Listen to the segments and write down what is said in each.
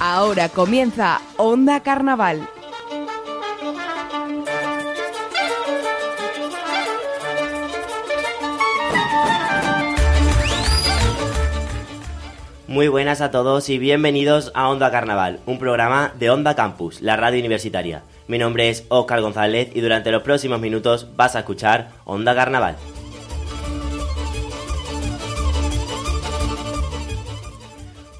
Ahora comienza Onda Carnaval. Muy buenas a todos y bienvenidos a Onda Carnaval, un programa de Onda Campus, la radio universitaria. Mi nombre es Óscar González y durante los próximos minutos vas a escuchar Onda Carnaval.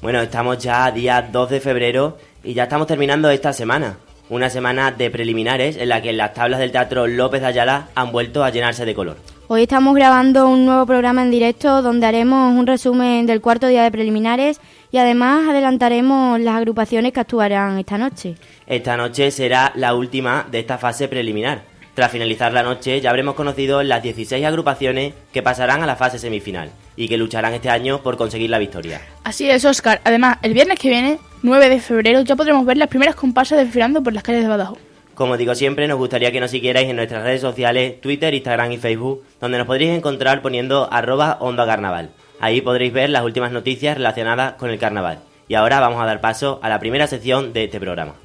Bueno, estamos ya a día 2 de febrero y ya estamos terminando esta semana. Una semana de preliminares en la que las tablas del Teatro López Ayala han vuelto a llenarse de color. Hoy estamos grabando un nuevo programa en directo donde haremos un resumen del cuarto día de preliminares y además adelantaremos las agrupaciones que actuarán esta noche. Esta noche será la última de esta fase preliminar. Tras finalizar la noche ya habremos conocido las 16 agrupaciones que pasarán a la fase semifinal y que lucharán este año por conseguir la victoria. Así es, Oscar. Además, el viernes que viene, 9 de febrero, ya podremos ver las primeras comparsas desfilando por las calles de Badajoz. Como digo siempre, nos gustaría que nos siguierais en nuestras redes sociales, Twitter, Instagram y Facebook, donde nos podréis encontrar poniendo arroba onda carnaval. Ahí podréis ver las últimas noticias relacionadas con el carnaval. Y ahora vamos a dar paso a la primera sección de este programa.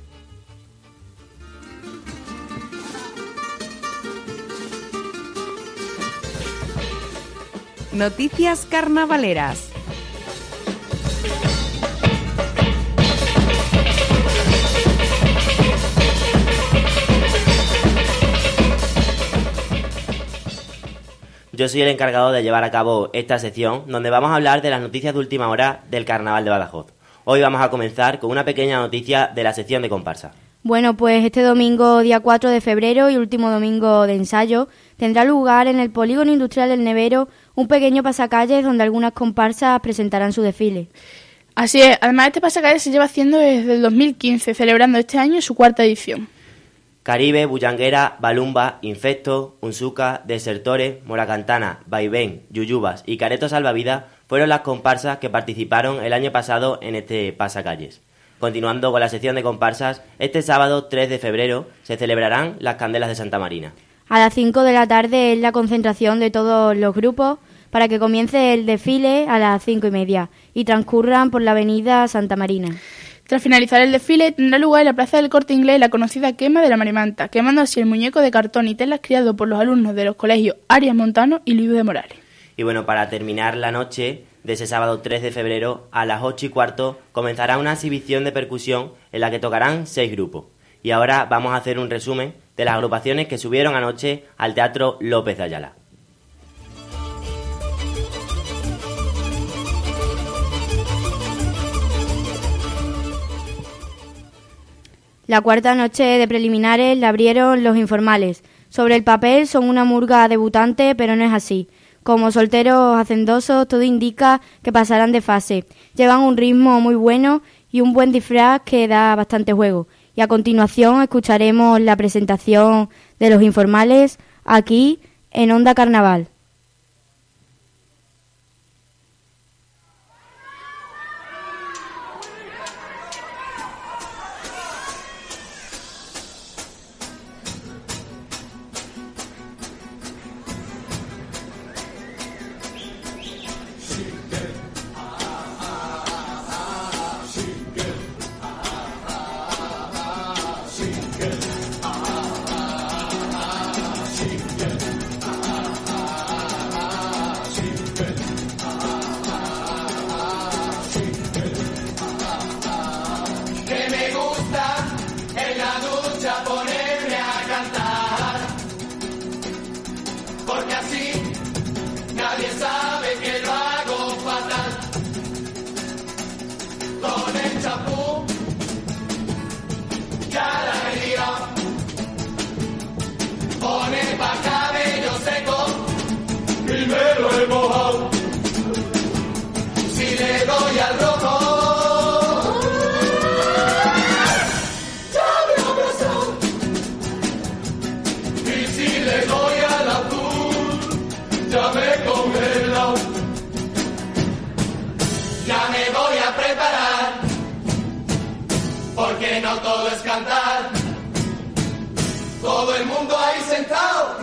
Noticias carnavaleras. Yo soy el encargado de llevar a cabo esta sección donde vamos a hablar de las noticias de última hora del Carnaval de Badajoz. Hoy vamos a comenzar con una pequeña noticia de la sección de comparsa. Bueno, pues este domingo, día 4 de febrero y último domingo de ensayo, tendrá lugar en el Polígono Industrial del Nevero un pequeño pasacalles donde algunas comparsas presentarán su desfile. Así es, además este pasacalles se lleva haciendo desde el 2015, celebrando este año su cuarta edición. Caribe, Bullanguera, Balumba, Infecto, Unzuca, Desertores, Moracantana, Vaivén, Yuyubas y Careto Salvavidas fueron las comparsas que participaron el año pasado en este pasacalles. Continuando con la sección de comparsas, este sábado 3 de febrero se celebrarán las Candelas de Santa Marina. A las 5 de la tarde es la concentración de todos los grupos para que comience el desfile a las 5 y media y transcurran por la avenida Santa Marina. Tras finalizar el desfile, tendrá lugar en la Plaza del Corte Inglés la conocida quema de la Marimanta, quemando así el muñeco de cartón y telas criado por los alumnos de los colegios Arias Montano y Luis de Morales. Y bueno, para terminar la noche de ese sábado 3 de febrero, a las 8 y cuarto, comenzará una exhibición de percusión en la que tocarán seis grupos. Y ahora vamos a hacer un resumen de las agrupaciones que subieron anoche al Teatro López de Ayala. La cuarta noche de preliminares la abrieron los informales. Sobre el papel son una murga debutante, pero no es así. Como solteros hacendosos, todo indica que pasarán de fase. Llevan un ritmo muy bueno y un buen disfraz que da bastante juego. Y a continuación escucharemos la presentación de los informales aquí en Onda Carnaval. ya me he congelado. Ya me voy a preparar, porque no todo es cantar. Todo el mundo ahí sentado.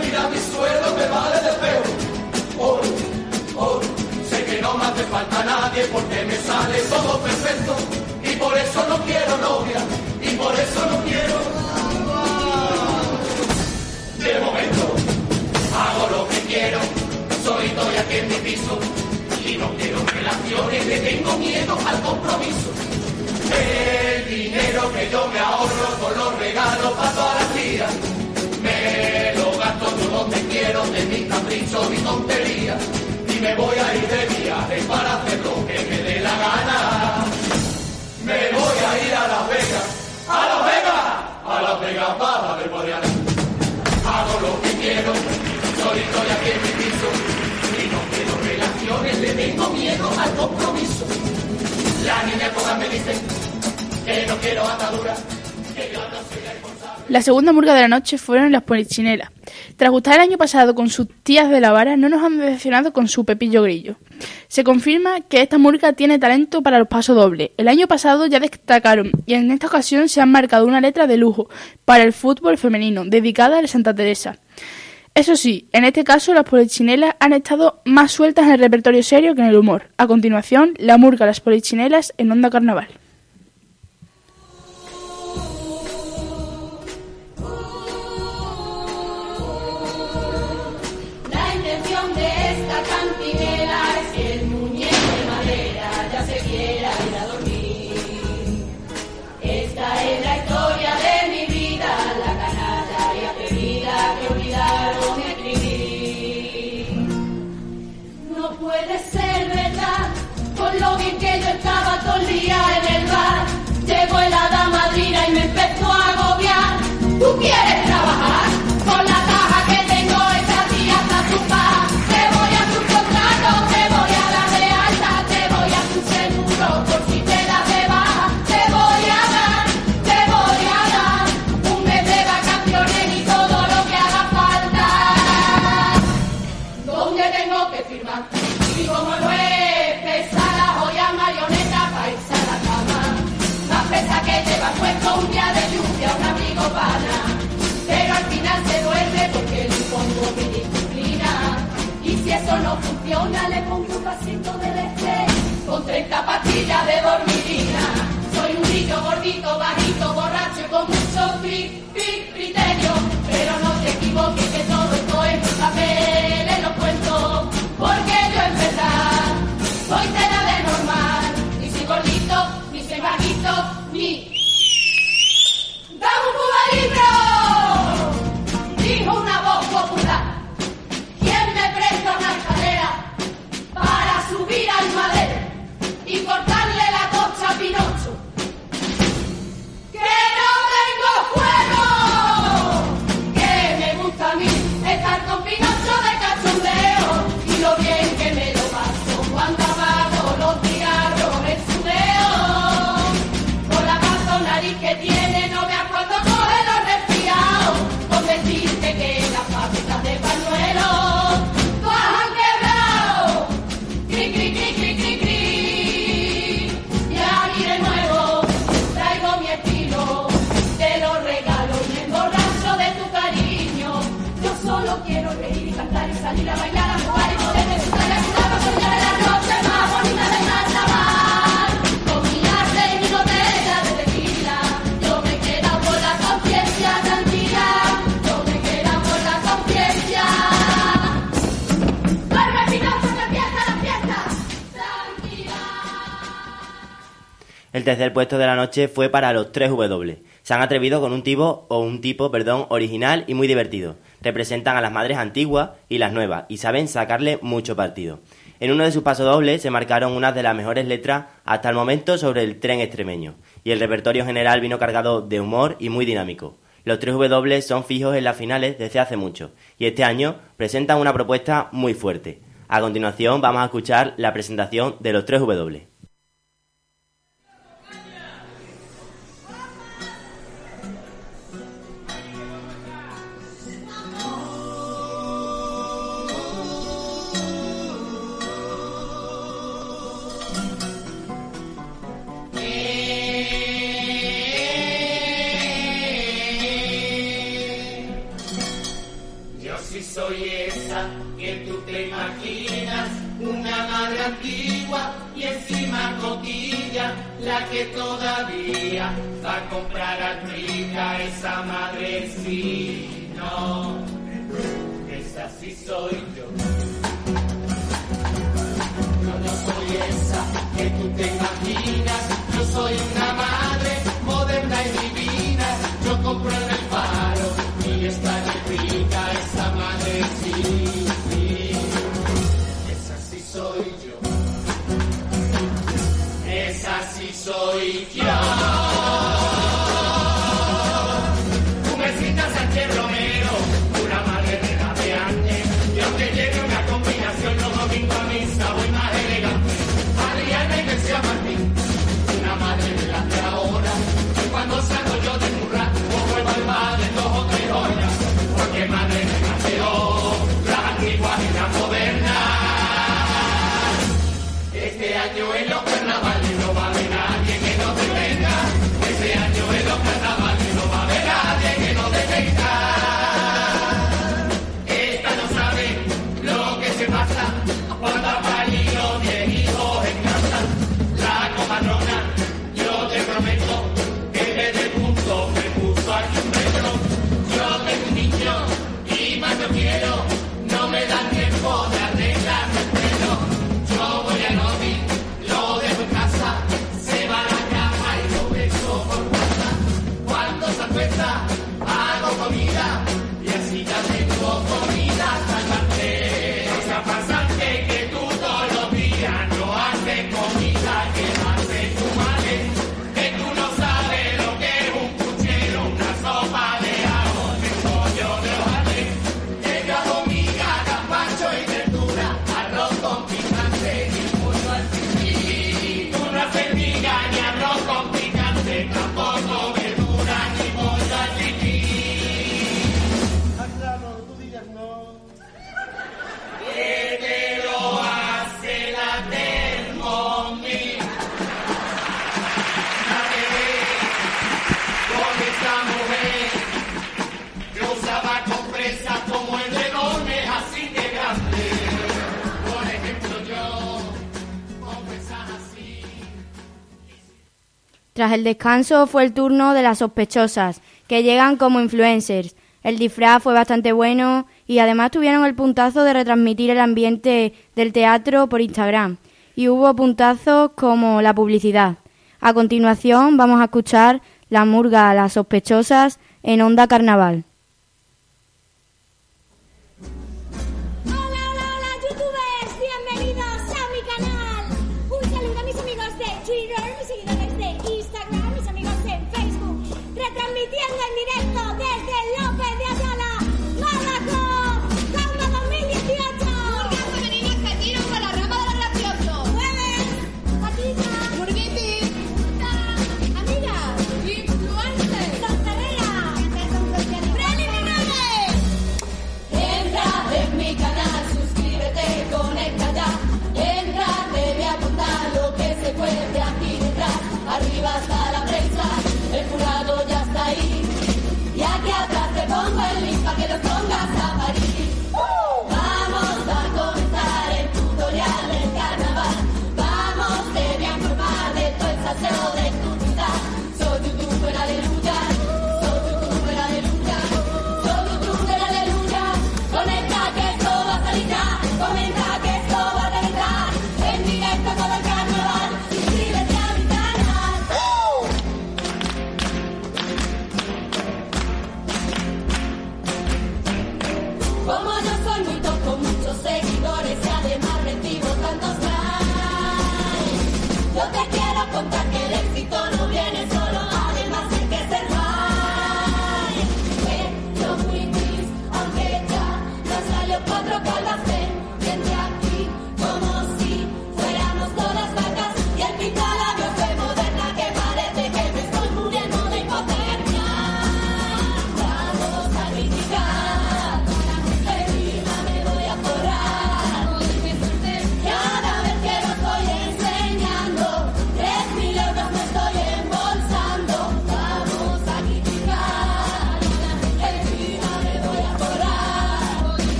Mira mi sueldo me vale de feo. Oro, oro, sé que no me hace falta nadie porque me sale todo perfecto. Y por eso no quiero novia, y por eso no quiero. De momento, hago lo que quiero, soy estoy aquí en mi piso. Y no quiero relaciones, le tengo miedo al compromiso. El dinero que yo me ahorro con los regalos para todas las días. Me quiero, de mis caprichos y tonterías. Y me voy a ir de viaje para hacer lo que me dé la gana. Me voy a ir a Las Vegas, a Las Vegas, a Las Vegas para ver Guadiana. Hago lo que quiero, soy estoy aquí en mi piso. Y no quiero relaciones, le tengo miedo al compromiso. Las niñas todas me dicen que no quiero atadura, que yo no soy responsable. La segunda murga de la noche fueron las polichinelas. Tras gustar el año pasado con sus tías de la vara, no nos han decepcionado con su Pepillo Grillo. Se confirma que esta murga tiene talento para los pasos dobles. El año pasado ya destacaron y en esta ocasión se han marcado una letra de lujo para el fútbol femenino, dedicada a Santa Teresa. Eso sí, en este caso las polichinelas han estado más sueltas en el repertorio serio que en el humor. A continuación, la murga Las Polichinelas en Onda Carnaval. Todo el día en el bar. Llegó madrina y me empezó a agobiar. ¿Tú quieres El tercer puesto de la noche fue para los 3W. Se han atrevido con un tipo o un tipo, perdón, original y muy divertido. Representan a las madres antiguas y las nuevas y saben sacarle mucho partido. En uno de sus pasodobles se marcaron unas de las mejores letras hasta el momento sobre el tren extremeño, y el repertorio general vino cargado de humor y muy dinámico. Los 3W son fijos en las finales desde hace mucho, y este año presentan una propuesta muy fuerte. A continuación vamos a escuchar la presentación de los 3W. Esa que tú te imaginas, una madre antigua y encima cotilla, la que todavía va a comprar a triga, esa madre sí, no, esa sí soy yo. Yo no soy esa que tú te imaginas, yo soy una madre moderna y divina, yo compro soy yo. Tras el descanso fue el turno de las sospechosas, que llegan como influencers. El disfraz fue bastante bueno y además tuvieron el puntazo de retransmitir el ambiente del teatro por Instagram. Y hubo puntazos como la publicidad. A continuación vamos a escuchar la murga a las sospechosas en Onda Carnaval. Retransmitiendo en directo desde López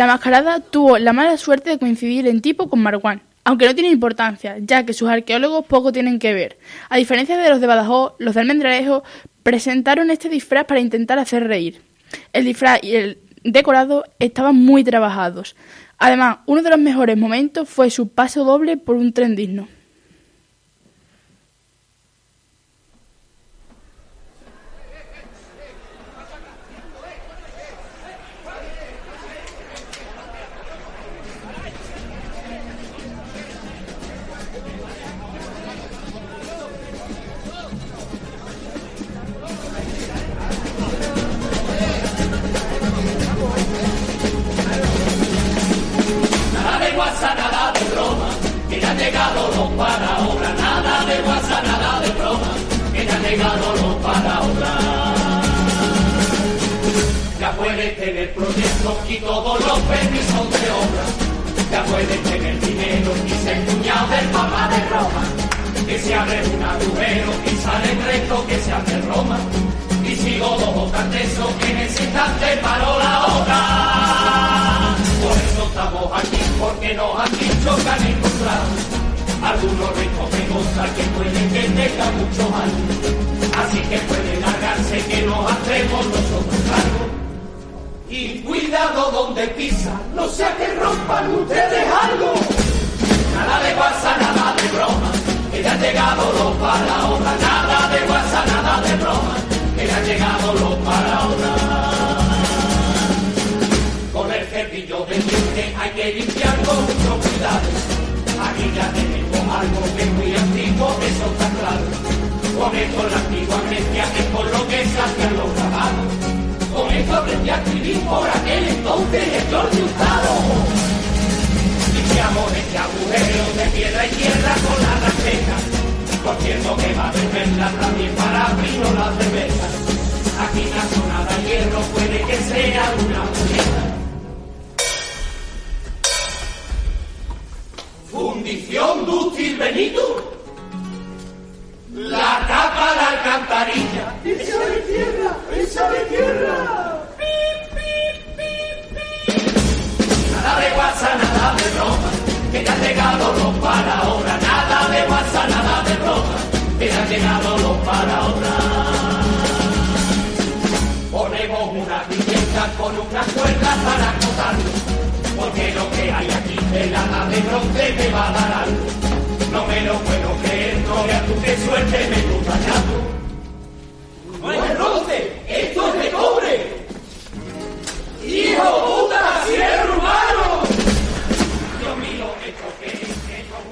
La mascarada tuvo la mala suerte de coincidir en tipo con Marwan, aunque no tiene importancia, ya que sus arqueólogos poco tienen que ver. A diferencia de los de Badajoz, los de Almendralejo presentaron este disfraz para intentar hacer reír. El disfraz y el decorado estaban muy trabajados. Además, uno de los mejores momentos fue su paso doble por un tren digno. Ya puedes tener dinero y ser cuñado del Papa de Roma. Que se abre un agujero y sale el resto que se hace Roma. Y sigo dos cantesos que en ese instante paró la obra. Por eso estamos aquí, porque nos han dicho que han algunos ricos que gozan que pueden que tengan muchos años. Así que pueden largarse que nos hacemos nosotros cargo. Y cuidado donde pisa, no sea que rompan ustedes algo. Nada de guasa, nada de broma, que ya han llegado los para obra. Nada de guasa, nada de broma, que ya han llegado los para obra. Con el cepillo de dientes hay que limpiar con mucho cuidado. Aquí ya tenemos algo que es muy antiguo, eso está claro. Con esto la antigua Grecia es por lo que se los grabados. Con esto aprendí a escribir por aquel entonces el Jordi Hurtado.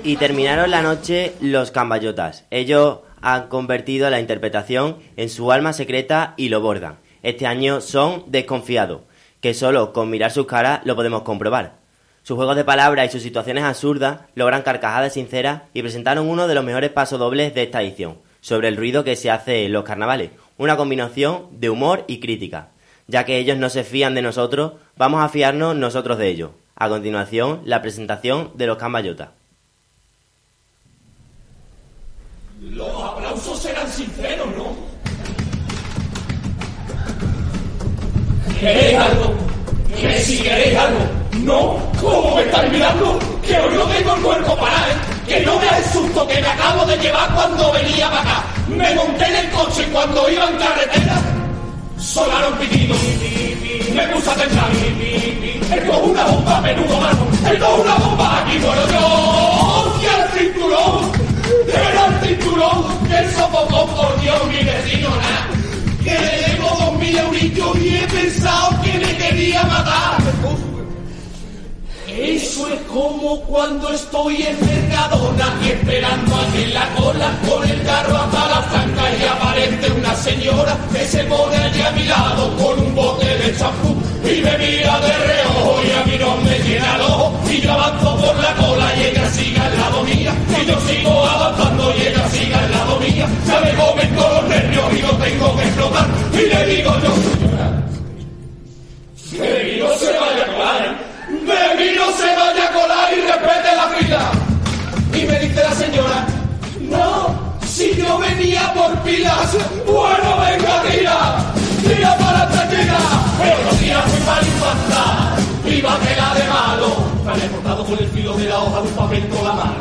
Y terminaron la noche los cambayotas. Ellos han convertido la interpretación en su alma secreta y lo bordan. Este año son desconfiados, que solo con mirar sus caras lo podemos comprobar. Sus juegos de palabras y sus situaciones absurdas logran carcajadas sinceras y presentaron uno de los mejores pasodobles de esta edición, sobre el ruido que se hace en los carnavales, una combinación de humor y crítica. Ya que ellos no se fían de nosotros, vamos a fiarnos nosotros de ellos. A continuación, la presentación de los cambayotas. Los aplausos serán sinceros, ¿no? ¿Queréis algo? ¿Que si queréis algo? ¿No? ¿Cómo me estáis mirando? Que hoy no tengo el cuerpo para, ¿eh? Que no veáis el susto que me acabo de llevar cuando venía para acá. Me monté en el coche cuando iba en carretera. Sonaron pitidos. Me puse a temblar. Esto es una bomba, menudo mano. Esto es una bomba. Aquí muero yo. Que le debo dos mil euritos y he pensado que me quería matar. Eso es como cuando estoy en Mercadona y esperando aquí en la cola con el carro hasta la franca y aparece una señora que se pone allí a mi lado con un bote de champú y me mira de reojo y a mí no me llena el ojo. Y yo avanzo por la cola y ella sigue al lado mía. Y yo sigo avanzando y ella sigue al lado mía. Ya me comen todos los nervios y no tengo que explotar. Y le digo yo de mí no se vaya a colar, de mí no se vaya a colar y respete la fila. Y me dice la señora, no, si yo yo venía por pilas. Bueno, venga, tira, tira para. Pero los días muy mal infantar, viva tela de malo. Sale cortado con el filo de la hoja de un papel con la mano.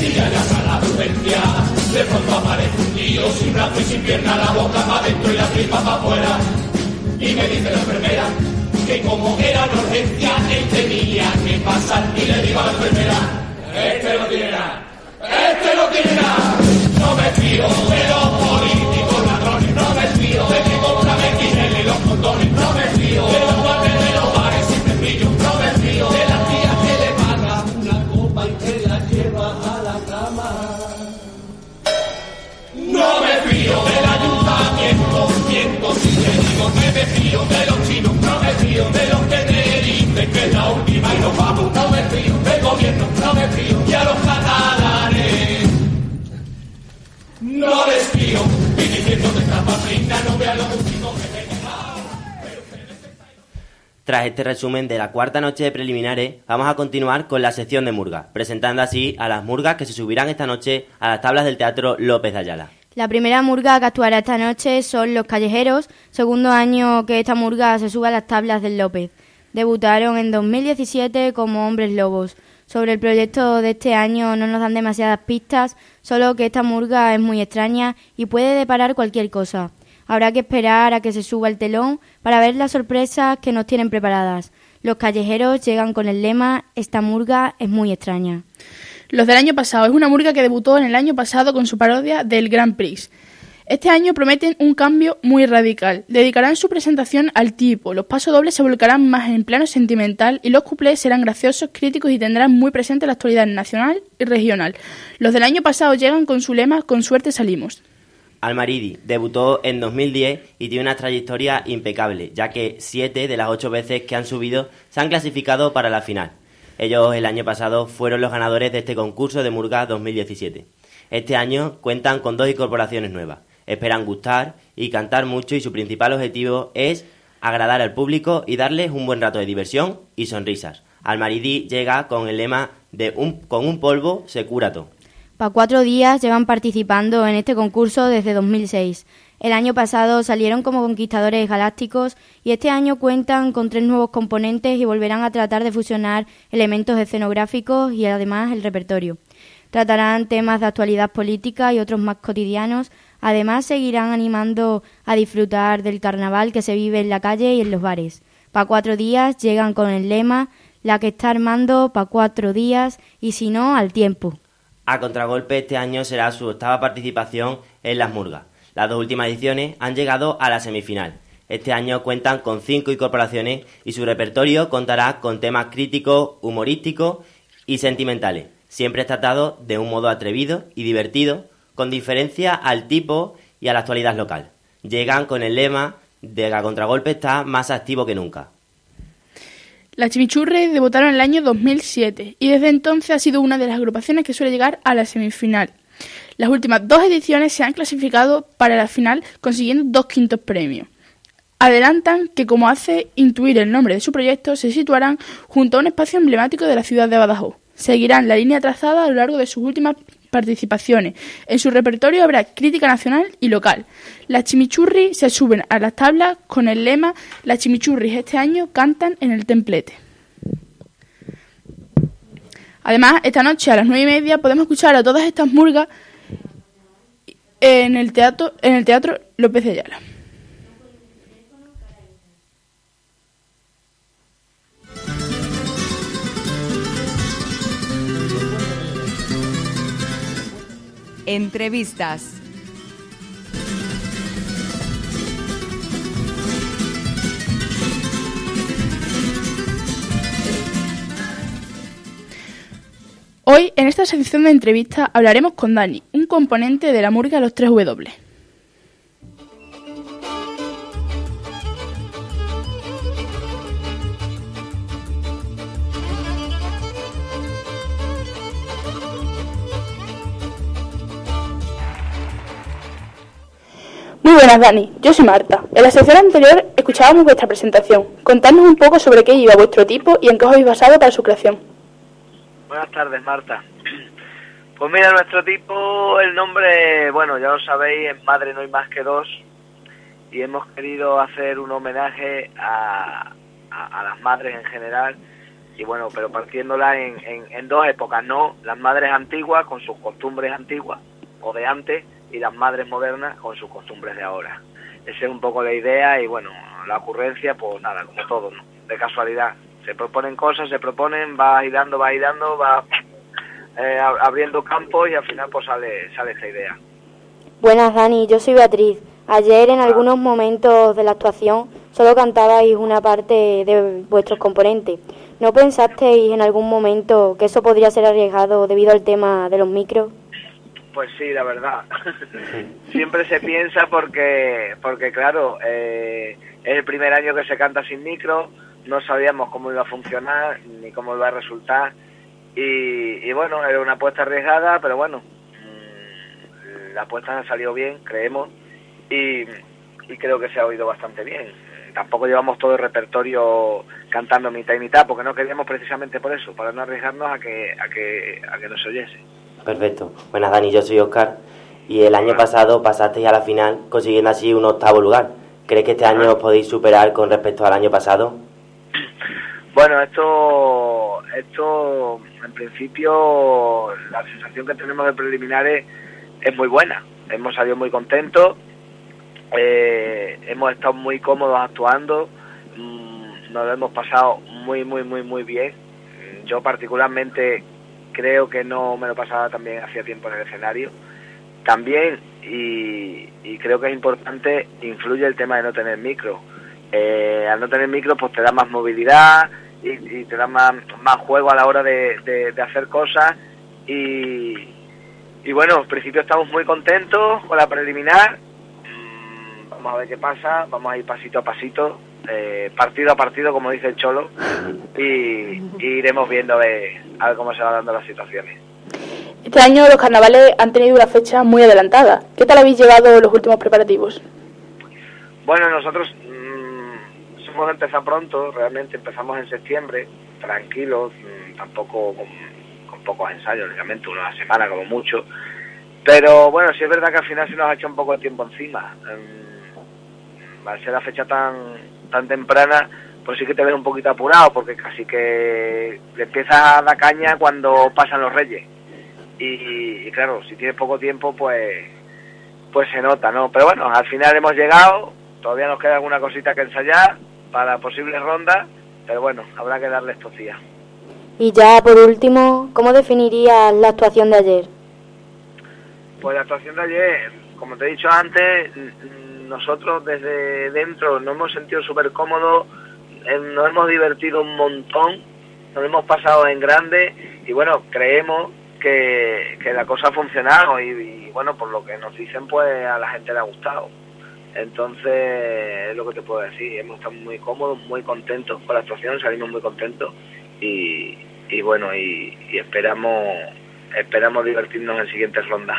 Y ya la prudencia, de pronto aparece un tío sin brazo y sin pierna, la boca para adentro y la tripa para afuera. Y me dice la enfermera que como era una urgencia, él tenía que pasar. Y le digo a la enfermera, este no tiene nada, este no tiene nada. No me fío de condones, fío de los guantes de los bares no me fío de la tía que le paga una copa y que la lleva a la cama. No me fío del ayuntamiento, miento si te digo que me fío de los chinos, no me fío de los que te dicen que es la última y nos vamos, no me fío del gobierno, no me fío y a los catalanes. No les fío, y diciendo que esta patrina no vea lo último que tenga. Tras este resumen de la cuarta noche de preliminares, vamos a continuar con la sección de murga, presentando así a las murgas que se subirán esta noche a las tablas del Teatro López de Ayala. La primera murga que actuará esta noche son Los Callejeros, segundo año que esta murga se sube a las tablas del López. Debutaron en 2017 como Hombres Lobos. Sobre el proyecto de este año no nos dan demasiadas pistas, solo que esta murga es muy extraña y puede deparar cualquier cosa. Habrá que esperar a que se suba el telón para ver las sorpresas que nos tienen preparadas. Los callejeros llegan con el lema Esta murga es muy extraña. Los del año pasado es una murga que debutó en el año pasado con su parodia del Grand Prix. Este año prometen un cambio muy radical. Dedicarán su presentación al tipo, los pasos dobles se volcarán más en plano sentimental y los cuplés serán graciosos, críticos y tendrán muy presente la actualidad nacional y regional. Los del año pasado llegan con su lema Con suerte salimos. Almaridi debutó en 2010 y tiene una trayectoria impecable, ya que siete de las ocho veces que han subido se han clasificado para la final. Ellos el año pasado fueron los ganadores de este concurso de Murga 2017. Este año cuentan con dos incorporaciones nuevas. Esperan gustar y cantar mucho y su principal objetivo es agradar al público y darles un buen rato de diversión y sonrisas. Almaridi llega con el lema de un, con un polvo se cura todo. Pa' cuatro días llevan participando en este concurso desde 2006. El año pasado salieron como conquistadores galácticos y este año cuentan con tres nuevos componentes y volverán a tratar de fusionar elementos escenográficos y además el repertorio. Tratarán temas de actualidad política y otros más cotidianos. Además seguirán animando a disfrutar del carnaval que se vive en la calle y en los bares. Pa' cuatro días llegan con el lema la que está armando pa' cuatro días y si no, al tiempo. A contragolpe este año será su octava participación en las Murgas. Las dos últimas ediciones han llegado a la semifinal. Este año cuentan con cinco incorporaciones y su repertorio contará con temas críticos, humorísticos y sentimentales, siempre tratados de un modo atrevido y divertido, con diferencia al tipo y a la actualidad local. Llegan con el lema de que a contragolpe está más activo que nunca. Las Chimichurri debutaron en el año 2007 y desde entonces ha sido una de las agrupaciones que suele llegar a la semifinal. Las últimas dos ediciones se han clasificado para la final consiguiendo dos quintos premios. Adelantan que, como hace intuir el nombre de su proyecto, se situarán junto a un espacio emblemático de la ciudad de Badajoz. Seguirán la línea trazada a lo largo de sus últimas participaciones. En su repertorio habrá crítica nacional y local. Las chimichurri se suben a las tablas con el lema Las chimichurris este año cantan en el templete. Además, esta noche a las nueve y media podemos escuchar a todas estas murgas en el teatro, en el teatro López de Ayala. Entrevistas. Hoy, en esta sección de entrevistas, hablaremos con Dani, un componente de la murga Los 3W. Muy buenas, Dani. Yo soy Marta. En la sección anterior escuchábamos vuestra presentación. Contadnos un poco sobre qué iba vuestro tipo y en qué os habéis basado para su creación. Buenas tardes, Marta. Pues mira, nuestro tipo, el nombre, bueno, ya lo sabéis, en Madre no hay más que dos. Y hemos querido hacer un homenaje a, a- las madres en general. Y bueno, pero partiéndola en, en- en dos épocas, ¿no? Las madres antiguas con sus costumbres antiguas o de antes y las madres modernas con sus costumbres de ahora. Esa es un poco la idea y bueno, la ocurrencia, pues nada, como todo, ¿no? De casualidad. Se proponen cosas, se proponen, va hilando, va hilando, va eh, ab- abriendo campos y al final pues sale, sale esta idea. Buenas, Dani, yo soy Beatriz. Ayer en algunos momentos de la actuación solo cantabais una parte de vuestros componentes. ¿No pensasteis en algún momento que eso podría ser arriesgado debido al tema de los micros? Pues sí, la verdad. Siempre se piensa porque, porque claro, eh, es el primer año que se canta sin micro, no sabíamos cómo iba a funcionar ni cómo iba a resultar. Y, y bueno, era una apuesta arriesgada, pero bueno, mm, la apuesta ha salido bien, creemos, y, y creo que se ha oído bastante bien. Tampoco llevamos todo el repertorio cantando mitad y mitad, porque no queríamos precisamente por eso, para no arriesgarnos a que, a que, a que no se oyese. Perfecto. Buenas, Dani, yo soy Oscar. Y el año pasado pasasteis a la final consiguiendo así un octavo lugar. ¿Crees que este año os podéis superar con respecto al año pasado? Bueno, esto, esto, en principio, la sensación que tenemos de preliminares es muy buena. Hemos salido muy contentos, eh, hemos estado muy cómodos actuando, mm, nos lo hemos pasado muy, muy, muy, muy bien. Yo particularmente creo que no me lo pasaba también hacía tiempo en el escenario. También, y, y creo que es importante, influye el tema de no tener micro. Eh, al no tener micro, pues te da más movilidad y, te da más, más juego a la hora de, hacer cosas. Y, y bueno, en principio estamos muy contentos con la preliminar. Mm, Vamos a ver qué pasa, vamos a ir pasito a pasito, eh, partido a partido, como dice el Cholo, y, y iremos viendo a ver, a ver cómo se van dando las situaciones. Este año los carnavales han tenido una fecha muy adelantada. ¿Qué tal habéis llevado los últimos preparativos? Bueno, nosotros mm, somos de empezar pronto, realmente empezamos en septiembre, tranquilos, mm, tampoco con, con pocos ensayos, lógicamente, una semana como mucho. Pero bueno, sí es verdad que al final se nos ha hecho un poco de tiempo encima. Mm, Al ser la fecha tan, tan temprana, pues sí que te ves un poquito apurado, porque casi que le empiezas a dar caña cuando pasan los reyes. Y, y claro, si tienes poco tiempo, pues pues se nota, ¿no? Pero bueno, al final hemos llegado, todavía nos queda alguna cosita que ensayar para posibles rondas, pero bueno, habrá que darle estos días. Y ya por último, ¿cómo definirías la actuación de ayer? Pues la actuación de ayer, como te he dicho antes, nosotros desde dentro nos hemos sentido súper cómodos, eh, nos hemos divertido un montón, nos hemos pasado en grande y bueno, creemos que, que la cosa ha funcionado y, bueno, por lo que nos dicen, pues a la gente le ha gustado. Entonces, es lo que te puedo decir, hemos estado muy cómodos, muy contentos con la actuación, salimos muy contentos y, y bueno, y esperamos esperamos divertirnos en siguientes rondas.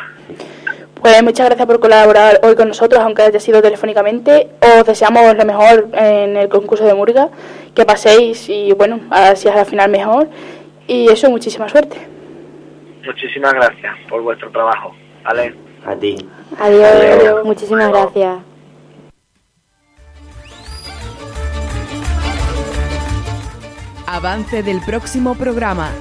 Pues muchas gracias por colaborar hoy con nosotros, aunque haya sido telefónicamente. Os deseamos lo mejor en el concurso de Murga, que paséis y bueno, así es la final mejor. Y eso, muchísima suerte. Muchísimas gracias por vuestro trabajo. ¿Vale? A ti. Adiós, Adiós. muchísimas gracias. Avance del próximo programa.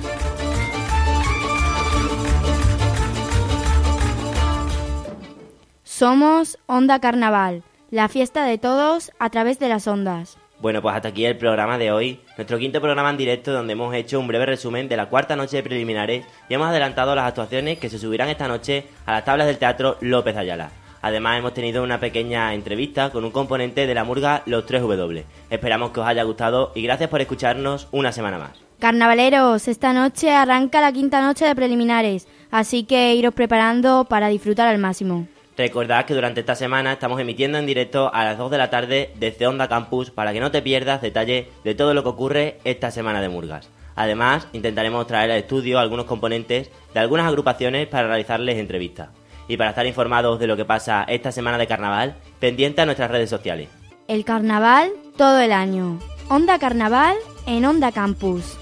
Somos Onda Carnaval, la fiesta de todos a través de las ondas. Bueno, pues hasta aquí el programa de hoy, nuestro quinto programa en directo donde hemos hecho un breve resumen de la cuarta noche de preliminares y hemos adelantado las actuaciones que se subirán esta noche a las tablas del Teatro López Ayala. Además hemos tenido una pequeña entrevista con un componente de la murga Los 3W. Esperamos que os haya gustado y gracias por escucharnos una semana más. Carnavaleros, esta noche arranca la quinta noche de preliminares, así que iros preparando para disfrutar al máximo. Recordad que durante esta semana estamos emitiendo en directo a las 2 de la tarde desde Onda Campus para que no te pierdas detalle de todo lo que ocurre esta semana de Murgas. Además, intentaremos traer al estudio algunos componentes de algunas agrupaciones para realizarles entrevistas. Y para estar informados de lo que pasa esta semana de carnaval, pendiente a nuestras redes sociales. El carnaval todo el año. Onda Carnaval en Onda Campus.